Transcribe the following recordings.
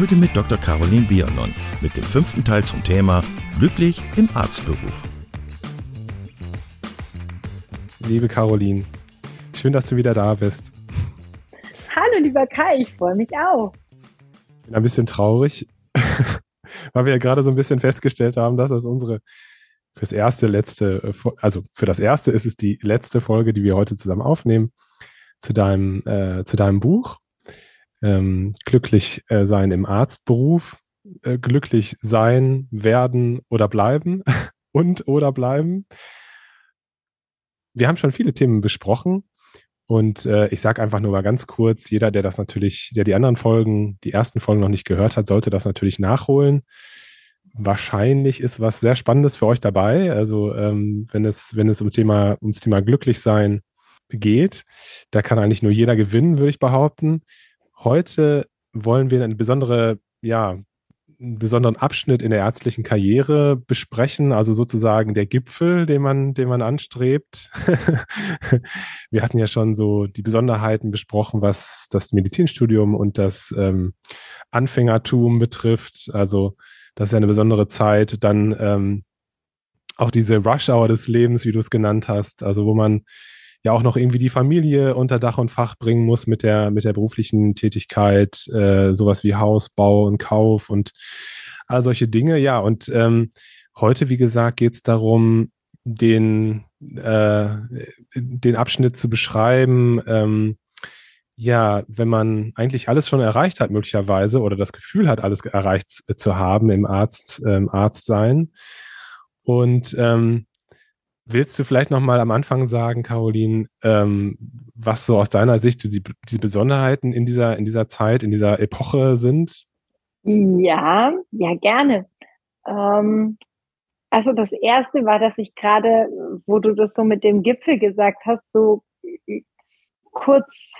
Heute mit Dr. Caroline Bianon mit dem fünften Teil zum Thema Glücklich im Arztberuf. Liebe Caroline, schön, dass du wieder da bist. Hallo, lieber Kai, ich freue mich auch. Ich bin ein bisschen traurig, weil wir ja gerade so ein bisschen festgestellt haben, dass das unsere fürs erste, letzte, also für das erste ist es die letzte Folge, die wir heute zusammen aufnehmen zu deinem, äh, zu deinem Buch ähm, glücklich äh, sein im Arztberuf, äh, glücklich sein, werden oder bleiben und oder bleiben. Wir haben schon viele Themen besprochen und äh, ich sage einfach nur mal ganz kurz, jeder, der das natürlich, der die anderen Folgen, die ersten Folgen noch nicht gehört hat, sollte das natürlich nachholen. Wahrscheinlich ist was sehr Spannendes für euch dabei. Also ähm, wenn es, wenn es um Thema, ums Thema Glücklichsein geht, da kann eigentlich nur jeder gewinnen, würde ich behaupten. Heute wollen wir eine besondere, ja, einen besonderen Abschnitt in der ärztlichen Karriere besprechen, also sozusagen der Gipfel, den man, den man anstrebt. wir hatten ja schon so die Besonderheiten besprochen, was das Medizinstudium und das ähm, Anfängertum betrifft. Also das ist ja eine besondere Zeit. Dann ähm, auch diese Rush-Hour des Lebens, wie du es genannt hast, also wo man ja auch noch irgendwie die Familie unter Dach und Fach bringen muss mit der, mit der beruflichen Tätigkeit, äh, sowas wie Hausbau und Kauf und all solche Dinge. Ja, und ähm, heute, wie gesagt, geht es darum, den, äh, den Abschnitt zu beschreiben, ähm, ja, wenn man eigentlich alles schon erreicht hat, möglicherweise, oder das Gefühl hat, alles erreicht zu haben im Arzt, ähm, Arztsein. Und ähm, Willst du vielleicht noch mal am Anfang sagen, Caroline, ähm, was so aus deiner Sicht die, die Besonderheiten in dieser, in dieser Zeit, in dieser Epoche sind? Ja, ja, gerne. Ähm, also das erste war, dass ich gerade, wo du das so mit dem Gipfel gesagt hast, so kurz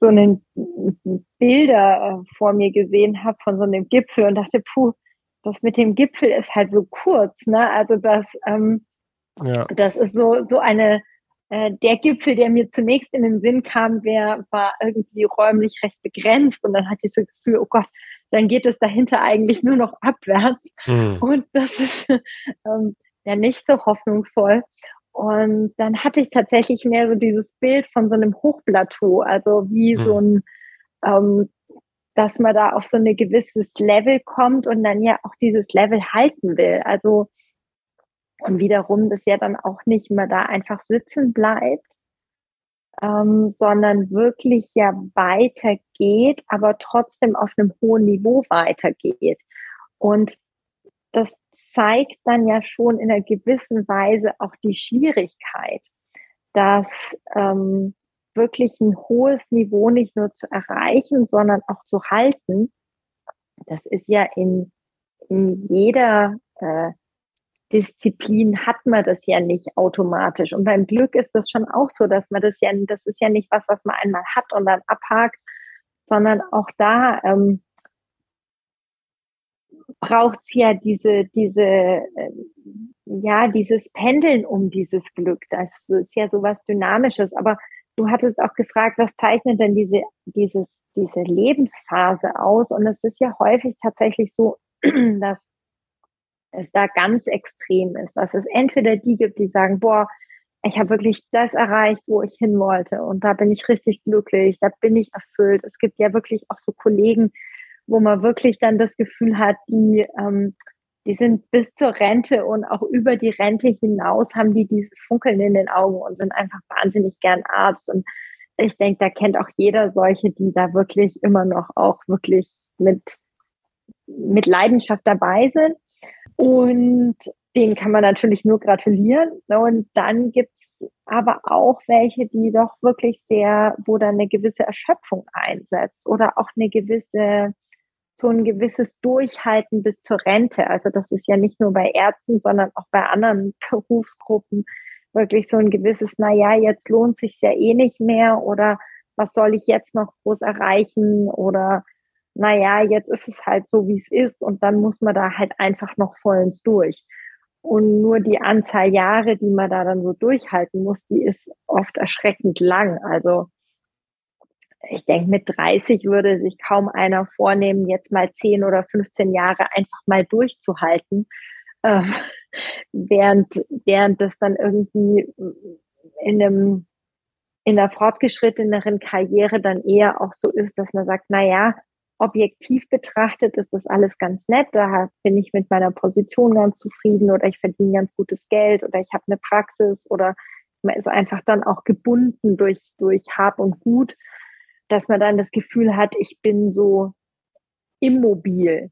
so einen Bilder äh, vor mir gesehen habe von so einem Gipfel und dachte, puh, das mit dem Gipfel ist halt so kurz, ne? Also das ähm, ja. Das ist so, so eine, äh, der Gipfel, der mir zunächst in den Sinn kam, der war irgendwie räumlich recht begrenzt und dann hatte ich so das Gefühl, oh Gott, dann geht es dahinter eigentlich nur noch abwärts. Mhm. Und das ist ähm, ja nicht so hoffnungsvoll. Und dann hatte ich tatsächlich mehr so dieses Bild von so einem Hochplateau, also wie mhm. so ein, ähm, dass man da auf so ein gewisses Level kommt und dann ja auch dieses Level halten will. Also und wiederum das ja dann auch nicht mehr da einfach sitzen bleibt, ähm, sondern wirklich ja weitergeht, aber trotzdem auf einem hohen Niveau weitergeht. Und das zeigt dann ja schon in einer gewissen Weise auch die Schwierigkeit, dass ähm, wirklich ein hohes Niveau nicht nur zu erreichen, sondern auch zu halten. Das ist ja in, in jeder äh, Disziplin hat man das ja nicht automatisch. Und beim Glück ist das schon auch so, dass man das ja, das ist ja nicht was, was man einmal hat und dann abhakt, sondern auch da ähm, braucht es ja diese, diese, äh, ja, dieses Pendeln um dieses Glück. Das ist ja so was Dynamisches. Aber du hattest auch gefragt, was zeichnet denn diese, dieses, diese Lebensphase aus? Und es ist ja häufig tatsächlich so, dass es da ganz extrem ist, dass es entweder die gibt, die sagen, boah, ich habe wirklich das erreicht, wo ich hin wollte und da bin ich richtig glücklich, da bin ich erfüllt. Es gibt ja wirklich auch so Kollegen, wo man wirklich dann das Gefühl hat, die, ähm, die sind bis zur Rente und auch über die Rente hinaus haben die dieses Funkeln in den Augen und sind einfach wahnsinnig gern Arzt. Und ich denke, da kennt auch jeder solche, die da wirklich immer noch auch wirklich mit, mit Leidenschaft dabei sind. Und denen kann man natürlich nur gratulieren. Und dann gibt es aber auch welche, die doch wirklich sehr, wo dann eine gewisse Erschöpfung einsetzt oder auch eine gewisse so ein gewisses Durchhalten bis zur Rente. Also das ist ja nicht nur bei Ärzten, sondern auch bei anderen Berufsgruppen wirklich so ein gewisses, na ja, jetzt lohnt sich ja eh nicht mehr oder was soll ich jetzt noch groß erreichen oder na ja, jetzt ist es halt so, wie es ist und dann muss man da halt einfach noch vollends durch. Und nur die Anzahl Jahre, die man da dann so durchhalten muss, die ist oft erschreckend lang. Also ich denke, mit 30 würde sich kaum einer vornehmen, jetzt mal 10 oder 15 Jahre einfach mal durchzuhalten, äh, während, während das dann irgendwie in einem in der fortgeschritteneren Karriere dann eher auch so ist, dass man sagt, na ja, objektiv betrachtet ist das alles ganz nett, da bin ich mit meiner Position ganz zufrieden oder ich verdiene ganz gutes Geld oder ich habe eine Praxis oder man ist einfach dann auch gebunden durch, durch Hab und Gut, dass man dann das Gefühl hat, ich bin so immobil.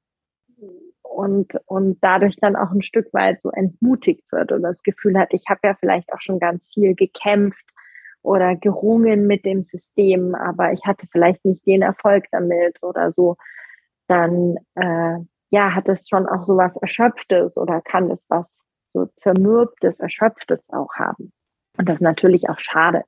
Und, und dadurch dann auch ein Stück weit so entmutigt wird oder das Gefühl hat, ich habe ja vielleicht auch schon ganz viel gekämpft oder gerungen mit dem System, aber ich hatte vielleicht nicht den Erfolg damit oder so, dann äh, ja, hat es schon auch so was Erschöpftes oder kann es was so Zermürbtes, Erschöpftes auch haben. Und das ist natürlich auch schade.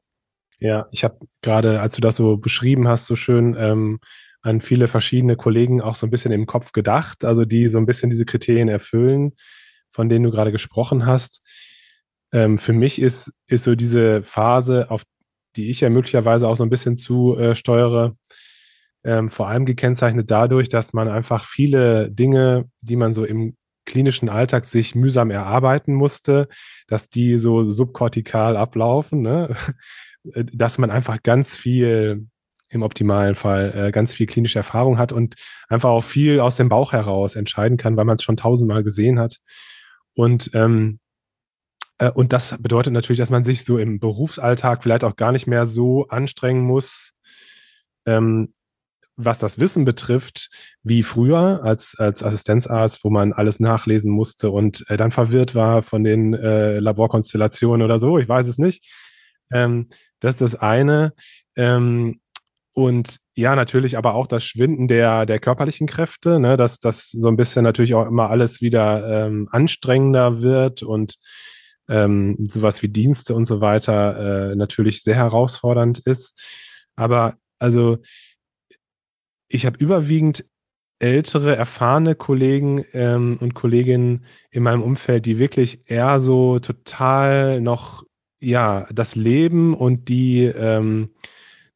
Ja, ich habe gerade, als du das so beschrieben hast, so schön ähm, an viele verschiedene Kollegen auch so ein bisschen im Kopf gedacht, also die so ein bisschen diese Kriterien erfüllen, von denen du gerade gesprochen hast. Ähm, für mich ist, ist so diese Phase, auf die ich ja möglicherweise auch so ein bisschen zu äh, steuere, ähm, vor allem gekennzeichnet dadurch, dass man einfach viele Dinge, die man so im klinischen Alltag sich mühsam erarbeiten musste, dass die so subkortikal ablaufen, ne? dass man einfach ganz viel im optimalen Fall äh, ganz viel klinische Erfahrung hat und einfach auch viel aus dem Bauch heraus entscheiden kann, weil man es schon tausendmal gesehen hat. Und ähm, äh, und das bedeutet natürlich, dass man sich so im Berufsalltag vielleicht auch gar nicht mehr so anstrengen muss, ähm, was das Wissen betrifft, wie früher als, als Assistenzarzt, wo man alles nachlesen musste und äh, dann verwirrt war von den äh, Laborkonstellationen oder so, ich weiß es nicht. Ähm, das ist das eine. Ähm, und ja, natürlich aber auch das Schwinden der, der körperlichen Kräfte, ne, dass das so ein bisschen natürlich auch immer alles wieder ähm, anstrengender wird und ähm, sowas wie Dienste und so weiter äh, natürlich sehr herausfordernd ist. Aber also ich habe überwiegend ältere, erfahrene Kollegen ähm, und Kolleginnen in meinem Umfeld, die wirklich eher so total noch ja das Leben und die ähm,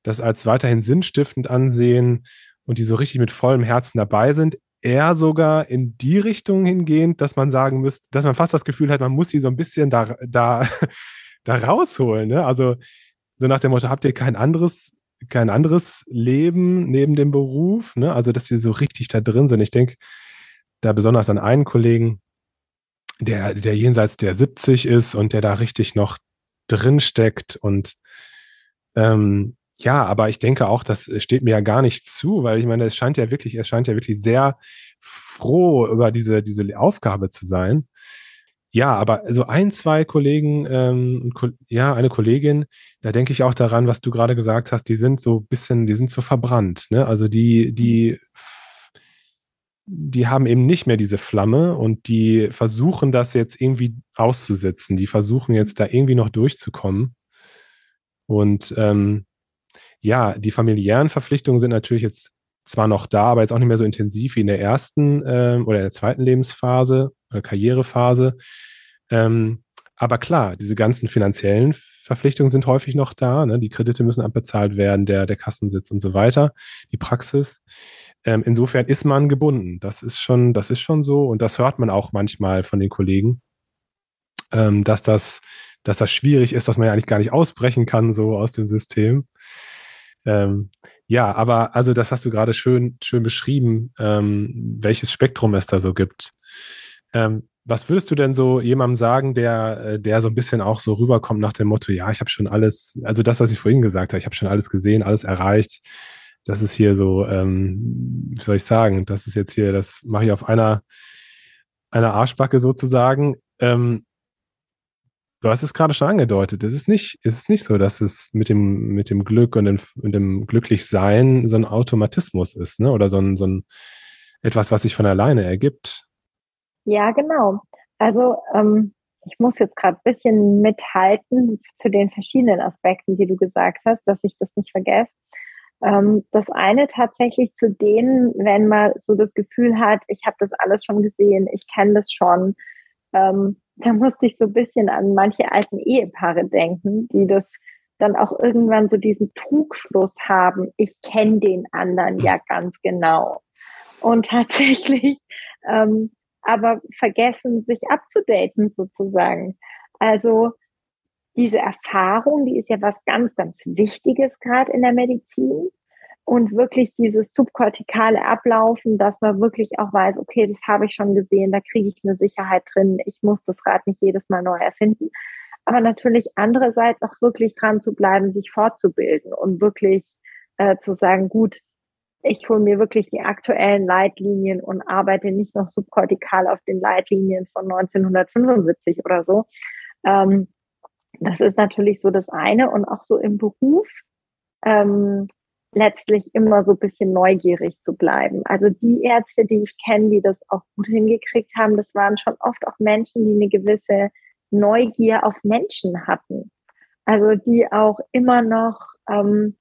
das als weiterhin sinnstiftend ansehen und die so richtig mit vollem Herzen dabei sind eher sogar in die Richtung hingehend, dass man sagen müsste, dass man fast das Gefühl hat, man muss sie so ein bisschen da, da, da rausholen. Ne? Also so nach dem Motto, habt ihr kein anderes, kein anderes Leben neben dem Beruf? Ne? Also, dass sie so richtig da drin sind. Ich denke da besonders an einen Kollegen, der, der jenseits der 70 ist und der da richtig noch drin steckt und ähm, ja, aber ich denke auch, das steht mir ja gar nicht zu, weil ich meine, es scheint ja wirklich, es scheint ja wirklich sehr froh über diese, diese Aufgabe zu sein. Ja, aber so ein, zwei Kollegen, ähm, ja, eine Kollegin, da denke ich auch daran, was du gerade gesagt hast, die sind so ein bisschen, die sind so verbrannt, ne? Also die, die, die haben eben nicht mehr diese Flamme und die versuchen das jetzt irgendwie auszusetzen. Die versuchen jetzt da irgendwie noch durchzukommen. Und ähm, ja, die familiären Verpflichtungen sind natürlich jetzt zwar noch da, aber jetzt auch nicht mehr so intensiv wie in der ersten ähm, oder in der zweiten Lebensphase oder Karrierephase. Ähm, aber klar, diese ganzen finanziellen Verpflichtungen sind häufig noch da. Ne? Die Kredite müssen abbezahlt werden, der, der Kassensitz und so weiter, die Praxis. Ähm, insofern ist man gebunden. Das ist schon, das ist schon so. Und das hört man auch manchmal von den Kollegen, ähm, dass das, dass das schwierig ist, dass man ja eigentlich gar nicht ausbrechen kann, so aus dem System. Ähm, ja, aber also das hast du gerade schön, schön beschrieben, ähm, welches Spektrum es da so gibt. Ähm, was würdest du denn so jemandem sagen, der, äh, der so ein bisschen auch so rüberkommt nach dem Motto, ja, ich habe schon alles, also das, was ich vorhin gesagt habe, ich habe schon alles gesehen, alles erreicht. Das ist hier so, ähm, wie soll ich sagen, das ist jetzt hier, das mache ich auf einer, einer Arschbacke sozusagen. Ähm, Du hast es gerade schon angedeutet. Es ist nicht, es ist nicht so, dass es mit dem, mit dem Glück und dem, und dem Glücklichsein so ein Automatismus ist, ne? Oder so ein, so ein etwas, was sich von alleine ergibt. Ja, genau. Also ähm, ich muss jetzt gerade ein bisschen mithalten zu den verschiedenen Aspekten, die du gesagt hast, dass ich das nicht vergesse. Ähm, das eine tatsächlich zu denen, wenn man so das Gefühl hat, ich habe das alles schon gesehen, ich kenne das schon. Ähm, da musste ich so ein bisschen an manche alten Ehepaare denken, die das dann auch irgendwann so diesen Trugschluss haben, ich kenne den anderen ja ganz genau. Und tatsächlich ähm, aber vergessen, sich abzudaten sozusagen. Also diese Erfahrung, die ist ja was ganz, ganz Wichtiges gerade in der Medizin. Und wirklich dieses subkortikale Ablaufen, dass man wirklich auch weiß, okay, das habe ich schon gesehen, da kriege ich eine Sicherheit drin, ich muss das Rad nicht jedes Mal neu erfinden. Aber natürlich andererseits auch wirklich dran zu bleiben, sich fortzubilden und wirklich äh, zu sagen, gut, ich hole mir wirklich die aktuellen Leitlinien und arbeite nicht noch subkortikal auf den Leitlinien von 1975 oder so. Ähm, das ist natürlich so das eine und auch so im Beruf ähm, letztlich immer so ein bisschen neugierig zu bleiben. Also die Ärzte, die ich kenne, die das auch gut hingekriegt haben, das waren schon oft auch Menschen, die eine gewisse Neugier auf Menschen hatten. Also die auch immer noch ähm,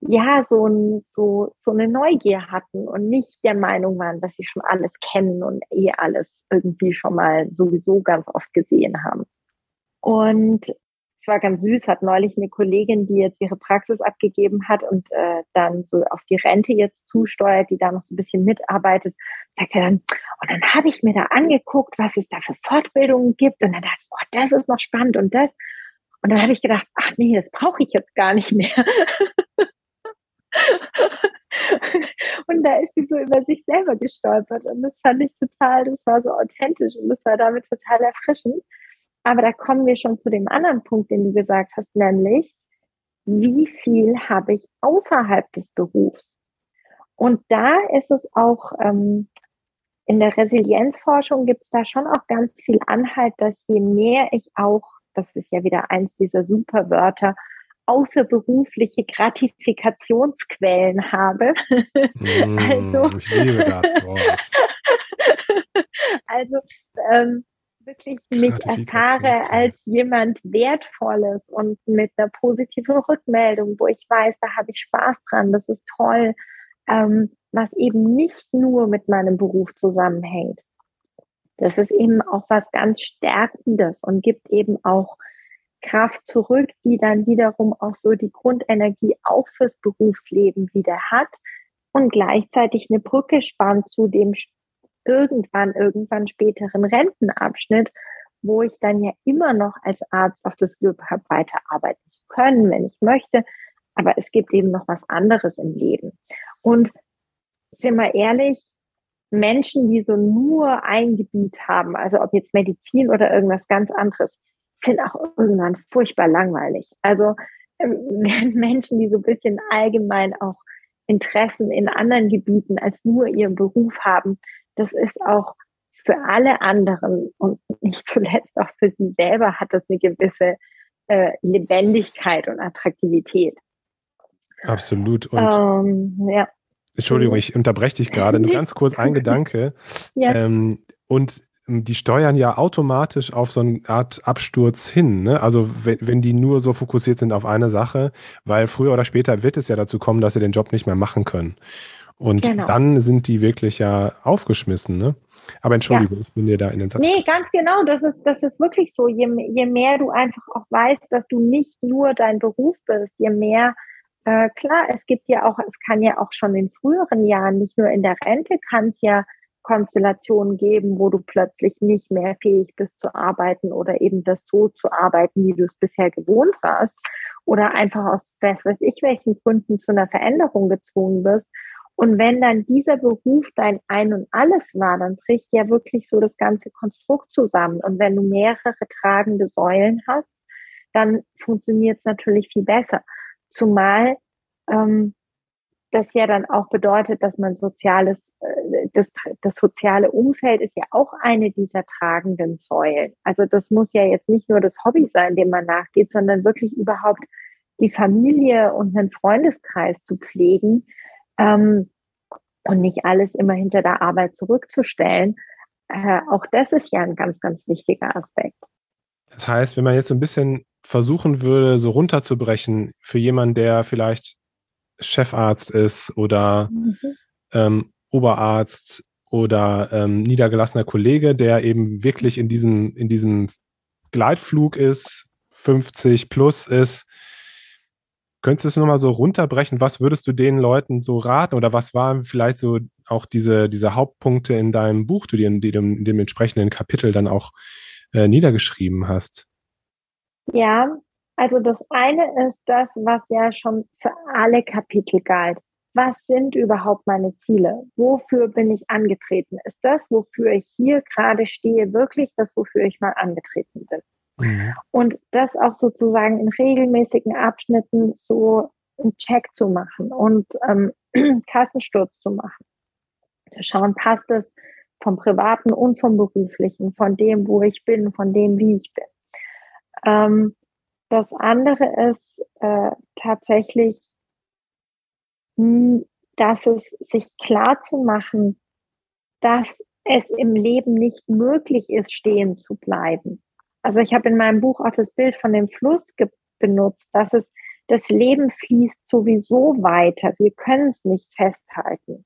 ja so, ein, so, so eine Neugier hatten und nicht der Meinung waren, dass sie schon alles kennen und eh alles irgendwie schon mal sowieso ganz oft gesehen haben. Und es war ganz süß, hat neulich eine Kollegin, die jetzt ihre Praxis abgegeben hat und äh, dann so auf die Rente jetzt zusteuert, die da noch so ein bisschen mitarbeitet, sagte dann, und dann habe ich mir da angeguckt, was es da für Fortbildungen gibt und dann dachte ich, oh, das ist noch spannend und das. Und dann habe ich gedacht, ach nee, das brauche ich jetzt gar nicht mehr. und da ist sie so über sich selber gestolpert und das fand ich total, das war so authentisch und das war damit total erfrischend. Aber da kommen wir schon zu dem anderen Punkt, den du gesagt hast, nämlich, wie viel habe ich außerhalb des Berufs? Und da ist es auch, ähm, in der Resilienzforschung gibt es da schon auch ganz viel Anhalt, dass je mehr ich auch, das ist ja wieder eins dieser Superwörter, außerberufliche Gratifikationsquellen habe. Mm, also, ich liebe das Wort. also ähm, wirklich mich erfahre als jemand Wertvolles und mit einer positiven Rückmeldung, wo ich weiß, da habe ich Spaß dran, das ist toll, ähm, was eben nicht nur mit meinem Beruf zusammenhängt. Das ist eben auch was ganz Stärkendes und gibt eben auch Kraft zurück, die dann wiederum auch so die Grundenergie auch fürs Berufsleben wieder hat und gleichzeitig eine Brücke spannt zu dem irgendwann, irgendwann späteren Rentenabschnitt, wo ich dann ja immer noch als Arzt auf das Glück habe, weiterarbeiten zu können, wenn ich möchte. Aber es gibt eben noch was anderes im Leben. Und sind wir ehrlich, Menschen, die so nur ein Gebiet haben, also ob jetzt Medizin oder irgendwas ganz anderes, sind auch irgendwann furchtbar langweilig. Also ähm, Menschen, die so ein bisschen allgemein auch Interessen in anderen Gebieten als nur ihren Beruf haben, das ist auch für alle anderen und nicht zuletzt auch für sie selber hat das eine gewisse äh, Lebendigkeit und Attraktivität. Absolut. Und ähm, ja. Entschuldigung, ich unterbreche dich gerade. Nur ganz kurz ein Gedanke. ja. Ähm, und die steuern ja automatisch auf so eine Art Absturz hin. Ne? Also wenn, wenn die nur so fokussiert sind auf eine Sache, weil früher oder später wird es ja dazu kommen, dass sie den Job nicht mehr machen können. Und genau. dann sind die wirklich ja aufgeschmissen, ne? Aber Entschuldigung, ja. ich bin dir da in den Satz. Nee, ganz genau, das ist, das ist wirklich so. Je, je mehr du einfach auch weißt, dass du nicht nur dein Beruf bist, je mehr, äh, klar, es gibt ja auch, es kann ja auch schon in früheren Jahren, nicht nur in der Rente, kann es ja Konstellationen geben, wo du plötzlich nicht mehr fähig bist zu arbeiten oder eben das so zu arbeiten, wie du es bisher gewohnt warst. Oder einfach aus was weiß ich welchen Gründen zu einer Veränderung gezwungen bist. Und wenn dann dieser Beruf dein Ein und Alles war, dann bricht ja wirklich so das ganze Konstrukt zusammen. Und wenn du mehrere tragende Säulen hast, dann funktioniert es natürlich viel besser. Zumal ähm, das ja dann auch bedeutet, dass man soziales, äh, das, das soziale Umfeld ist ja auch eine dieser tragenden Säulen. Also das muss ja jetzt nicht nur das Hobby sein, dem man nachgeht, sondern wirklich überhaupt die Familie und einen Freundeskreis zu pflegen, ähm, und nicht alles immer hinter der Arbeit zurückzustellen. Äh, auch das ist ja ein ganz, ganz wichtiger Aspekt. Das heißt, wenn man jetzt so ein bisschen versuchen würde, so runterzubrechen für jemanden, der vielleicht Chefarzt ist oder mhm. ähm, Oberarzt oder ähm, niedergelassener Kollege, der eben wirklich in diesem, in diesem Gleitflug ist, 50 plus ist. Könntest du es nochmal so runterbrechen? Was würdest du den Leuten so raten? Oder was waren vielleicht so auch diese, diese Hauptpunkte in deinem Buch, die du in dem, in dem entsprechenden Kapitel dann auch äh, niedergeschrieben hast? Ja, also das eine ist das, was ja schon für alle Kapitel galt was sind überhaupt meine Ziele? Wofür bin ich angetreten? Ist das, wofür ich hier gerade stehe, wirklich das, wofür ich mal angetreten bin? Mhm. Und das auch sozusagen in regelmäßigen Abschnitten so einen Check zu machen und ähm, Kassensturz zu machen. Zu schauen, passt es vom Privaten und vom Beruflichen, von dem, wo ich bin, von dem, wie ich bin. Ähm, das andere ist äh, tatsächlich dass es sich klar zu machen, dass es im Leben nicht möglich ist, stehen zu bleiben. Also ich habe in meinem Buch auch das Bild von dem Fluss benutzt, dass es das Leben fließt sowieso weiter. Wir können es nicht festhalten.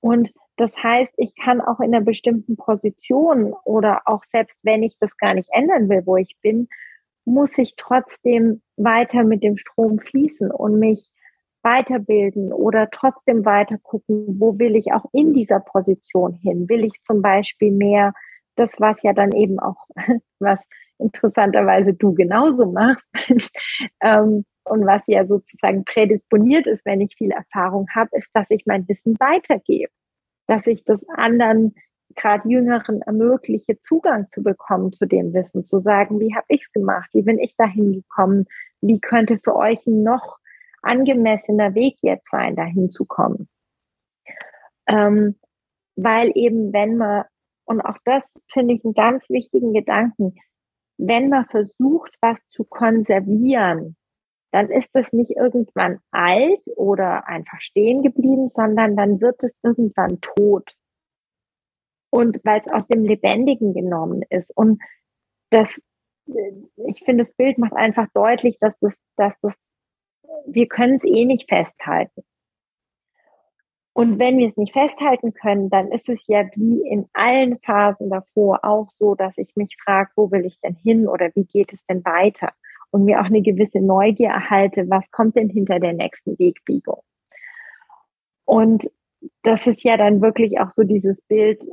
Und das heißt, ich kann auch in einer bestimmten Position oder auch selbst wenn ich das gar nicht ändern will, wo ich bin, muss ich trotzdem weiter mit dem Strom fließen und mich weiterbilden oder trotzdem weiter gucken, wo will ich auch in dieser Position hin? Will ich zum Beispiel mehr das, was ja dann eben auch, was interessanterweise du genauso machst, ähm, und was ja sozusagen prädisponiert ist, wenn ich viel Erfahrung habe, ist, dass ich mein Wissen weitergebe, dass ich das anderen, gerade Jüngeren, ermögliche, Zugang zu bekommen zu dem Wissen, zu sagen, wie habe ich es gemacht, wie bin ich dahin gekommen, wie könnte für euch noch angemessener Weg jetzt sein, dahin zu kommen. Ähm, weil eben, wenn man, und auch das finde ich einen ganz wichtigen Gedanken, wenn man versucht, was zu konservieren, dann ist es nicht irgendwann alt oder einfach stehen geblieben, sondern dann wird es irgendwann tot. Und weil es aus dem Lebendigen genommen ist. Und das, ich finde, das Bild macht einfach deutlich, dass das, dass das wir können es eh nicht festhalten. Und wenn wir es nicht festhalten können, dann ist es ja wie in allen Phasen davor auch so, dass ich mich frage, wo will ich denn hin oder wie geht es denn weiter? Und mir auch eine gewisse Neugier erhalte, was kommt denn hinter der nächsten Wegbiegung? Und das ist ja dann wirklich auch so dieses Bild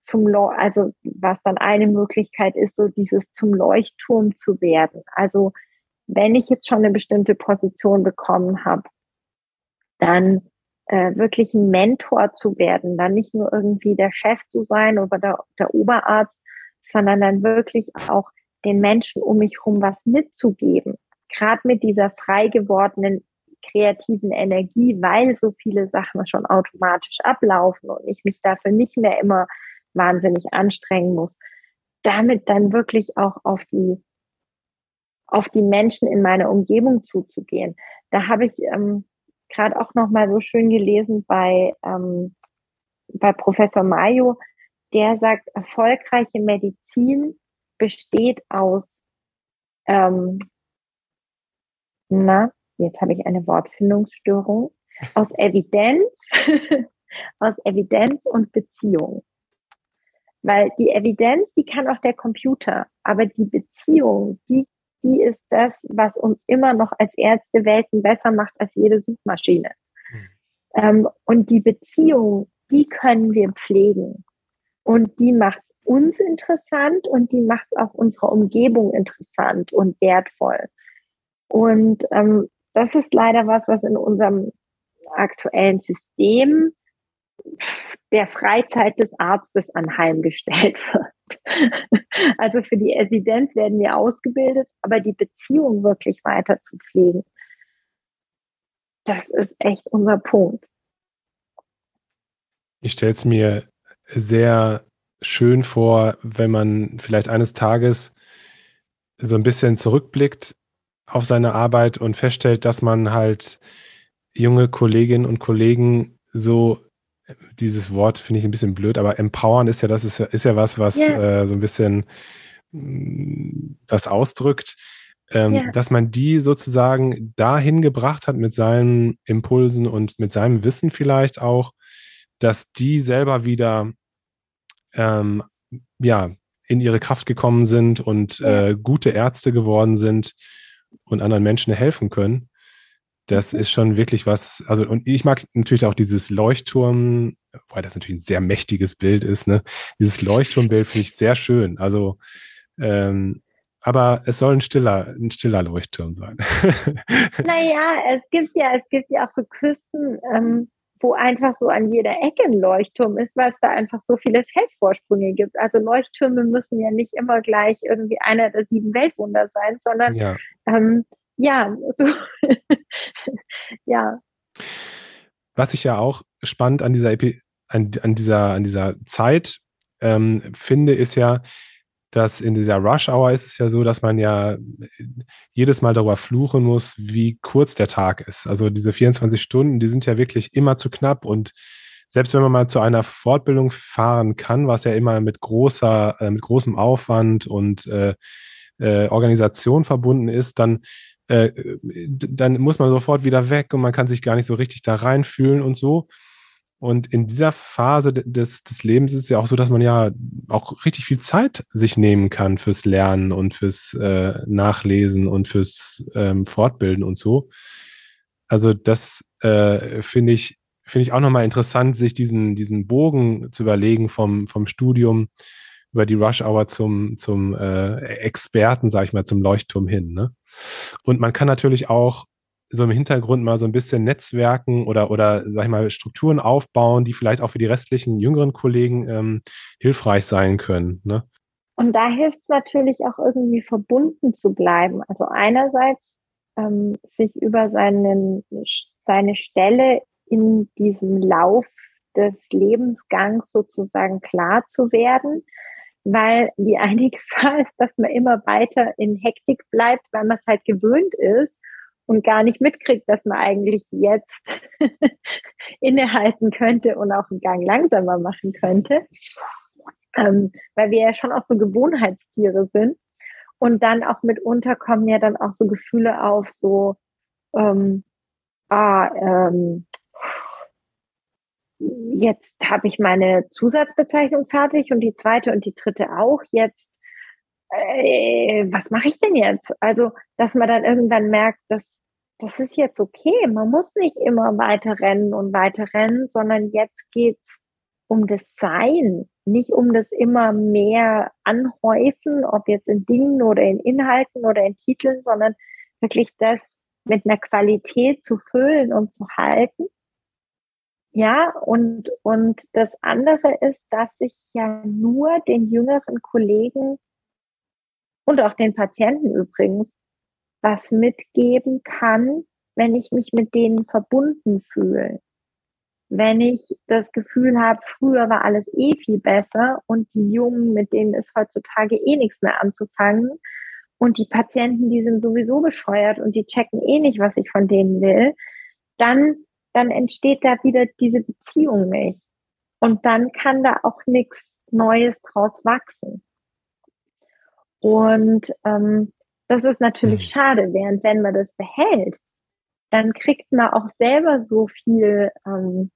zum, also was dann eine Möglichkeit ist, so dieses zum Leuchtturm zu werden. Also wenn ich jetzt schon eine bestimmte Position bekommen habe, dann äh, wirklich ein Mentor zu werden, dann nicht nur irgendwie der Chef zu sein oder der, der Oberarzt, sondern dann wirklich auch den Menschen um mich herum was mitzugeben. Gerade mit dieser frei gewordenen kreativen Energie, weil so viele Sachen schon automatisch ablaufen und ich mich dafür nicht mehr immer wahnsinnig anstrengen muss, damit dann wirklich auch auf die auf die Menschen in meiner Umgebung zuzugehen. Da habe ich ähm, gerade auch noch mal so schön gelesen bei, ähm, bei Professor Mayo, der sagt, erfolgreiche Medizin besteht aus, ähm, na, jetzt habe ich eine Wortfindungsstörung, aus Evidenz, aus Evidenz und Beziehung. Weil die Evidenz, die kann auch der Computer, aber die Beziehung, die die ist das, was uns immer noch als Ärzte Welten besser macht als jede Suchmaschine. Mhm. Und die Beziehung, die können wir pflegen. Und die macht uns interessant und die macht auch unsere Umgebung interessant und wertvoll. Und ähm, das ist leider was, was in unserem aktuellen System der Freizeit des Arztes anheimgestellt wird. Also für die Evidenz werden wir ausgebildet, aber die Beziehung wirklich weiter zu pflegen, das ist echt unser Punkt. Ich stelle es mir sehr schön vor, wenn man vielleicht eines Tages so ein bisschen zurückblickt auf seine Arbeit und feststellt, dass man halt junge Kolleginnen und Kollegen so dieses Wort finde ich ein bisschen blöd, aber empowern ist ja, das ist, ist ja was, was yeah. äh, so ein bisschen mm, das ausdrückt, ähm, yeah. dass man die sozusagen dahin gebracht hat mit seinen Impulsen und mit seinem Wissen vielleicht auch, dass die selber wieder ähm, ja, in ihre Kraft gekommen sind und äh, gute Ärzte geworden sind und anderen Menschen helfen können. Das ist schon wirklich was, also und ich mag natürlich auch dieses Leuchtturm, weil das natürlich ein sehr mächtiges Bild ist, ne? Dieses Leuchtturmbild finde ich sehr schön. Also, ähm, aber es soll ein stiller, ein stiller Leuchtturm sein. naja, es gibt ja, es gibt ja auch so Küsten, ähm, wo einfach so an jeder Ecke ein Leuchtturm ist, weil es da einfach so viele Felsvorsprünge gibt. Also Leuchttürme müssen ja nicht immer gleich irgendwie einer der sieben Weltwunder sein, sondern ja, ähm, ja so ja. Was ich ja auch spannend an dieser Epi an, an dieser an dieser Zeit ähm, finde, ist ja, dass in dieser Rush Hour ist es ja so, dass man ja jedes Mal darüber fluchen muss, wie kurz der Tag ist. Also diese 24 Stunden, die sind ja wirklich immer zu knapp und selbst wenn man mal zu einer Fortbildung fahren kann, was ja immer mit großer, äh, mit großem Aufwand und äh, äh, Organisation verbunden ist, dann äh, dann muss man sofort wieder weg und man kann sich gar nicht so richtig da reinfühlen und so. Und in dieser Phase des, des Lebens ist es ja auch so, dass man ja auch richtig viel Zeit sich nehmen kann fürs Lernen und fürs äh, Nachlesen und fürs ähm, Fortbilden und so. Also das äh, finde ich, finde ich auch nochmal interessant, sich diesen, diesen Bogen zu überlegen vom, vom Studium über die Rush Hour zum, zum äh, Experten, sag ich mal, zum Leuchtturm hin. Ne? Und man kann natürlich auch so im Hintergrund mal so ein bisschen Netzwerken oder, oder sag ich mal, Strukturen aufbauen, die vielleicht auch für die restlichen jüngeren Kollegen ähm, hilfreich sein können. Ne? Und da hilft es natürlich auch irgendwie verbunden zu bleiben. Also einerseits ähm, sich über seinen, seine Stelle in diesem Lauf des Lebensgangs sozusagen klar zu werden, weil die eine Gefahr ist, dass man immer weiter in Hektik bleibt, weil man es halt gewöhnt ist und gar nicht mitkriegt, dass man eigentlich jetzt innehalten könnte und auch einen Gang langsamer machen könnte, ähm, weil wir ja schon auch so Gewohnheitstiere sind. Und dann auch mitunter kommen ja dann auch so Gefühle auf, so, ähm, ah, ähm, jetzt habe ich meine Zusatzbezeichnung fertig und die zweite und die dritte auch. Jetzt, äh, was mache ich denn jetzt? Also, dass man dann irgendwann merkt, dass das ist jetzt okay. Man muss nicht immer weiter rennen und weiter rennen, sondern jetzt geht's um das Sein, nicht um das immer mehr anhäufen, ob jetzt in Dingen oder in Inhalten oder in Titeln, sondern wirklich das mit einer Qualität zu füllen und zu halten. Ja, und, und das andere ist, dass ich ja nur den jüngeren Kollegen und auch den Patienten übrigens was mitgeben kann, wenn ich mich mit denen verbunden fühle. Wenn ich das Gefühl habe, früher war alles eh viel besser und die Jungen, mit denen ist heutzutage eh nichts mehr anzufangen und die Patienten, die sind sowieso bescheuert und die checken eh nicht, was ich von denen will, dann, dann entsteht da wieder diese Beziehung nicht. Und dann kann da auch nichts Neues draus wachsen. Und ähm, das ist natürlich mhm. schade, während wenn man das behält, dann kriegt man auch selber so viel, ähm,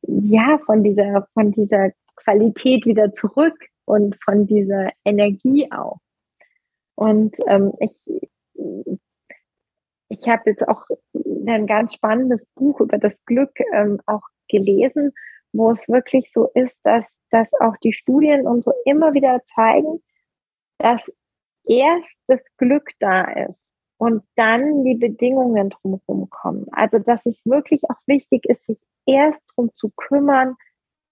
ja, von dieser, von dieser Qualität wieder zurück und von dieser Energie auch. Und ähm, ich, ich habe jetzt auch ein ganz spannendes Buch über das Glück ähm, auch gelesen, wo es wirklich so ist, dass, dass auch die Studien und so immer wieder zeigen, dass erst das Glück da ist und dann die Bedingungen drumherum kommen. Also, dass es wirklich auch wichtig ist, sich erst darum zu kümmern,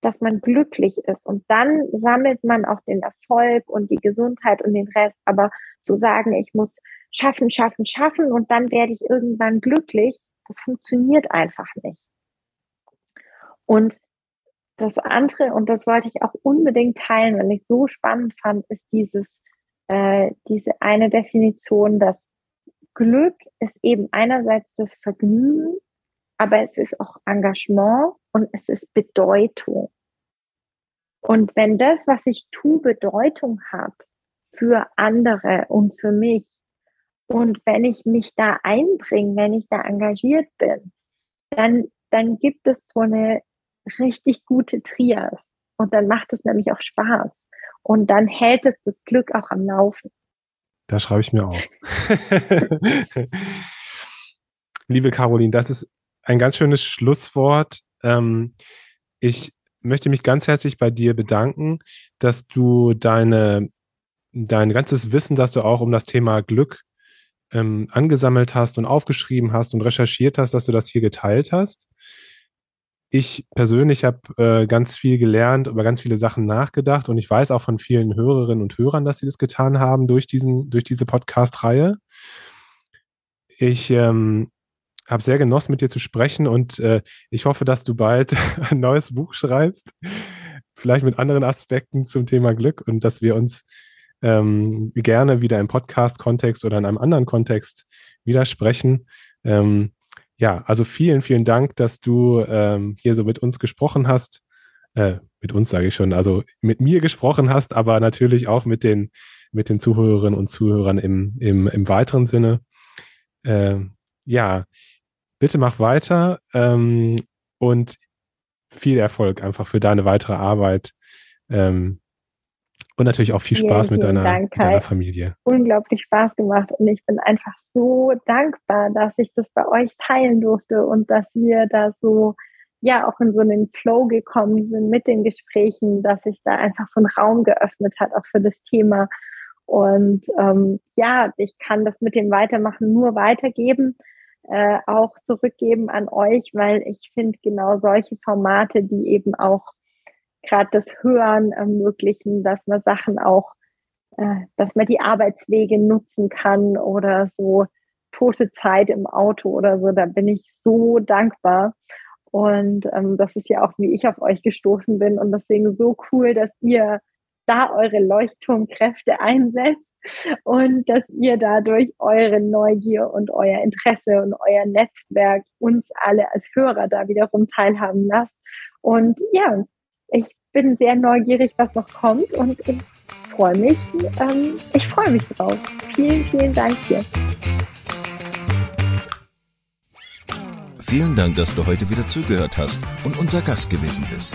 dass man glücklich ist. Und dann sammelt man auch den Erfolg und die Gesundheit und den Rest. Aber zu sagen, ich muss schaffen, schaffen, schaffen und dann werde ich irgendwann glücklich, das funktioniert einfach nicht. Und das andere, und das wollte ich auch unbedingt teilen, weil ich so spannend fand, ist dieses äh, diese eine Definition, dass Glück ist eben einerseits das Vergnügen, aber es ist auch Engagement und es ist Bedeutung. Und wenn das, was ich tue, Bedeutung hat für andere und für mich, und wenn ich mich da einbringe, wenn ich da engagiert bin, dann, dann gibt es so eine richtig gute Trias. Und dann macht es nämlich auch Spaß. Und dann hält es das Glück auch am Laufen. Da schreibe ich mir auf. Liebe Caroline, das ist ein ganz schönes Schlusswort. Ähm, ich möchte mich ganz herzlich bei dir bedanken, dass du deine, dein ganzes Wissen, das du auch um das Thema Glück ähm, angesammelt hast und aufgeschrieben hast und recherchiert hast, dass du das hier geteilt hast. Ich persönlich habe äh, ganz viel gelernt, über ganz viele Sachen nachgedacht und ich weiß auch von vielen Hörerinnen und Hörern, dass sie das getan haben durch, diesen, durch diese Podcast-Reihe. Ich ähm, habe sehr genossen, mit dir zu sprechen und äh, ich hoffe, dass du bald ein neues Buch schreibst, vielleicht mit anderen Aspekten zum Thema Glück und dass wir uns ähm, gerne wieder im Podcast-Kontext oder in einem anderen Kontext widersprechen. Ähm, ja, also vielen, vielen Dank, dass du ähm, hier so mit uns gesprochen hast. Äh, mit uns sage ich schon, also mit mir gesprochen hast, aber natürlich auch mit den, mit den Zuhörerinnen und Zuhörern im, im, im weiteren Sinne. Äh, ja, bitte mach weiter ähm, und viel Erfolg einfach für deine weitere Arbeit. Ähm, und natürlich auch viel Spaß vielen, mit deiner, Dank, deiner Familie. Unglaublich Spaß gemacht und ich bin einfach so dankbar, dass ich das bei euch teilen durfte und dass wir da so ja auch in so einen Flow gekommen sind mit den Gesprächen, dass sich da einfach so ein Raum geöffnet hat, auch für das Thema. Und ähm, ja, ich kann das mit dem Weitermachen nur weitergeben, äh, auch zurückgeben an euch, weil ich finde genau solche Formate, die eben auch gerade das Hören ermöglichen, dass man Sachen auch, äh, dass man die Arbeitswege nutzen kann oder so tote Zeit im Auto oder so. Da bin ich so dankbar. Und ähm, das ist ja auch, wie ich auf euch gestoßen bin. Und deswegen so cool, dass ihr da eure Leuchtturmkräfte einsetzt und dass ihr dadurch eure Neugier und euer Interesse und euer Netzwerk uns alle als Hörer da wiederum teilhaben lasst. Und ja, ich bin sehr neugierig, was noch kommt und ich freue mich, ähm, ich freue mich drauf. Vielen, vielen Dank dir. Vielen Dank, dass du heute wieder zugehört hast und unser Gast gewesen bist.